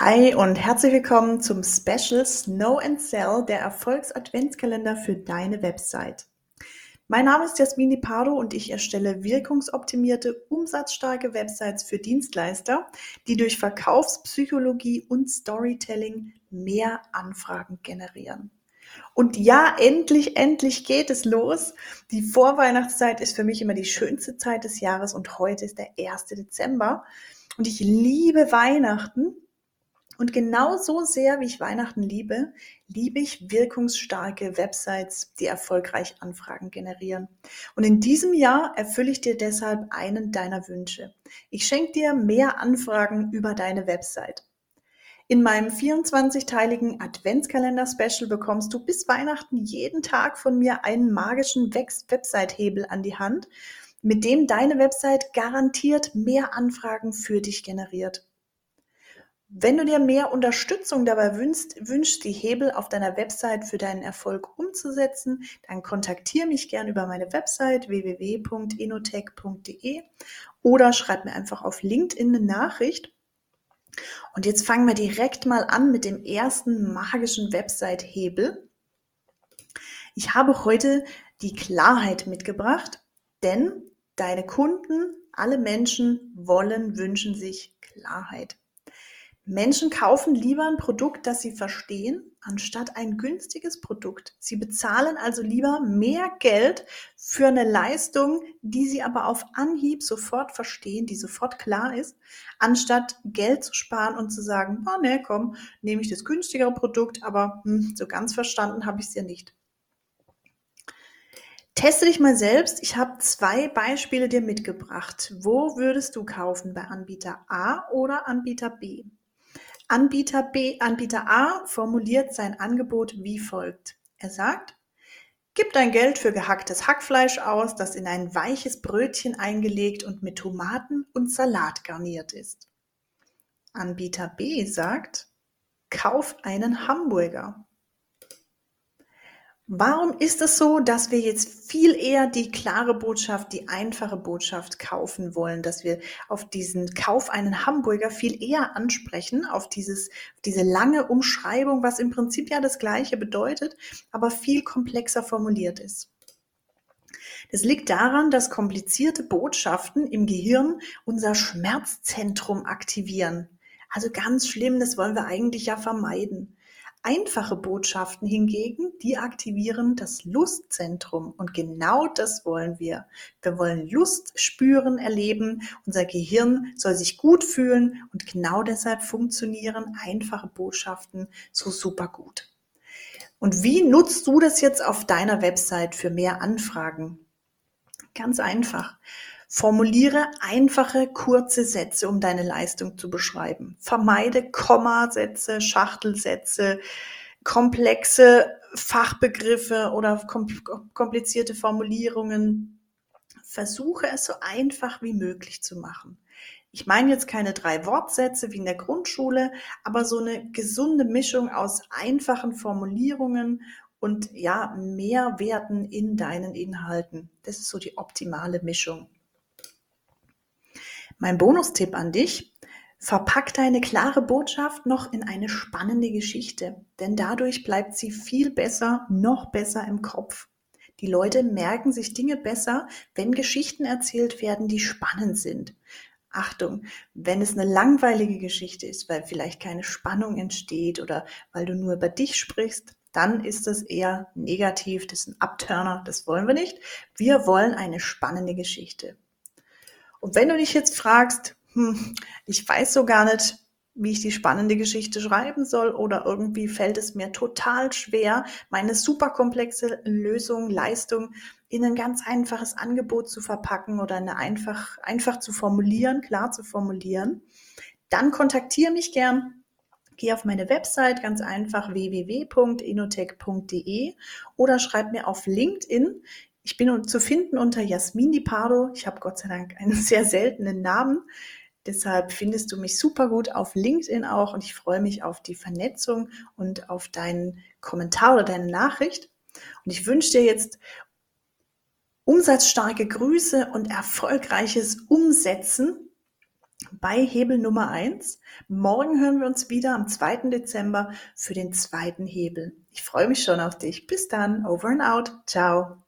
Hi und herzlich willkommen zum Special Snow and Sell, der Erfolgs-Adventskalender für deine Website. Mein Name ist Jasmin Pardo und ich erstelle wirkungsoptimierte, umsatzstarke Websites für Dienstleister, die durch Verkaufspsychologie und Storytelling mehr Anfragen generieren. Und ja, endlich, endlich geht es los. Die Vorweihnachtszeit ist für mich immer die schönste Zeit des Jahres und heute ist der 1. Dezember. Und ich liebe Weihnachten und genauso sehr, wie ich Weihnachten liebe, liebe ich wirkungsstarke Websites, die erfolgreich Anfragen generieren. Und in diesem Jahr erfülle ich dir deshalb einen deiner Wünsche. Ich schenke dir mehr Anfragen über deine Website. In meinem 24-teiligen Adventskalender-Special bekommst du bis Weihnachten jeden Tag von mir einen magischen Website-Hebel an die Hand, mit dem deine Website garantiert mehr Anfragen für dich generiert. Wenn du dir mehr Unterstützung dabei wünschst, wünschst, die Hebel auf deiner Website für deinen Erfolg umzusetzen, dann kontaktiere mich gerne über meine Website www.enotech.de oder schreib mir einfach auf LinkedIn eine Nachricht. Und jetzt fangen wir direkt mal an mit dem ersten magischen Website-Hebel. Ich habe heute die Klarheit mitgebracht, denn deine Kunden, alle Menschen wollen, wünschen sich Klarheit. Menschen kaufen lieber ein Produkt, das sie verstehen, anstatt ein günstiges Produkt. Sie bezahlen also lieber mehr Geld für eine Leistung, die sie aber auf Anhieb sofort verstehen, die sofort klar ist, anstatt Geld zu sparen und zu sagen, oh ne, komm, nehme ich das günstigere Produkt, aber hm, so ganz verstanden habe ich es ja nicht. Teste dich mal selbst. Ich habe zwei Beispiele dir mitgebracht. Wo würdest du kaufen? Bei Anbieter A oder Anbieter B? Anbieter B, Anbieter A formuliert sein Angebot wie folgt. Er sagt, Gib dein Geld für gehacktes Hackfleisch aus, das in ein weiches Brötchen eingelegt und mit Tomaten und Salat garniert ist. Anbieter B sagt, kauf einen Hamburger. Warum ist es so, dass wir jetzt viel eher die klare Botschaft, die einfache Botschaft kaufen wollen, dass wir auf diesen Kauf einen Hamburger viel eher ansprechen, auf dieses, diese lange Umschreibung, was im Prinzip ja das Gleiche bedeutet, aber viel komplexer formuliert ist? Das liegt daran, dass komplizierte Botschaften im Gehirn unser Schmerzzentrum aktivieren. Also ganz schlimm, das wollen wir eigentlich ja vermeiden. Einfache Botschaften hingegen, die aktivieren das Lustzentrum und genau das wollen wir. Wir wollen Lust spüren, erleben, unser Gehirn soll sich gut fühlen und genau deshalb funktionieren einfache Botschaften so super gut. Und wie nutzt du das jetzt auf deiner Website für mehr Anfragen? Ganz einfach. Formuliere einfache, kurze Sätze, um deine Leistung zu beschreiben. Vermeide Kommasätze, Schachtelsätze, komplexe Fachbegriffe oder komplizierte Formulierungen. Versuche es so einfach wie möglich zu machen. Ich meine jetzt keine drei Wortsätze wie in der Grundschule, aber so eine gesunde Mischung aus einfachen Formulierungen und ja, Mehrwerten in deinen Inhalten. Das ist so die optimale Mischung. Mein Bonustipp an dich, verpack deine klare Botschaft noch in eine spannende Geschichte, denn dadurch bleibt sie viel besser, noch besser im Kopf. Die Leute merken sich Dinge besser, wenn Geschichten erzählt werden, die spannend sind. Achtung, wenn es eine langweilige Geschichte ist, weil vielleicht keine Spannung entsteht oder weil du nur über dich sprichst, dann ist das eher negativ, das ist ein Abturner, das wollen wir nicht. Wir wollen eine spannende Geschichte. Und wenn du dich jetzt fragst, hm, ich weiß so gar nicht, wie ich die spannende Geschichte schreiben soll oder irgendwie fällt es mir total schwer, meine super komplexe Lösung, Leistung in ein ganz einfaches Angebot zu verpacken oder eine einfach, einfach zu formulieren, klar zu formulieren, dann kontaktiere mich gern. Geh auf meine Website ganz einfach www.inotech.de oder schreib mir auf LinkedIn. Ich bin zu finden unter Jasmin Di Pardo. Ich habe Gott sei Dank einen sehr seltenen Namen. Deshalb findest du mich super gut auf LinkedIn auch und ich freue mich auf die Vernetzung und auf deinen Kommentar oder deine Nachricht. Und ich wünsche dir jetzt umsatzstarke Grüße und erfolgreiches Umsetzen bei Hebel Nummer eins. Morgen hören wir uns wieder am 2. Dezember für den zweiten Hebel. Ich freue mich schon auf dich. Bis dann. Over and out. Ciao.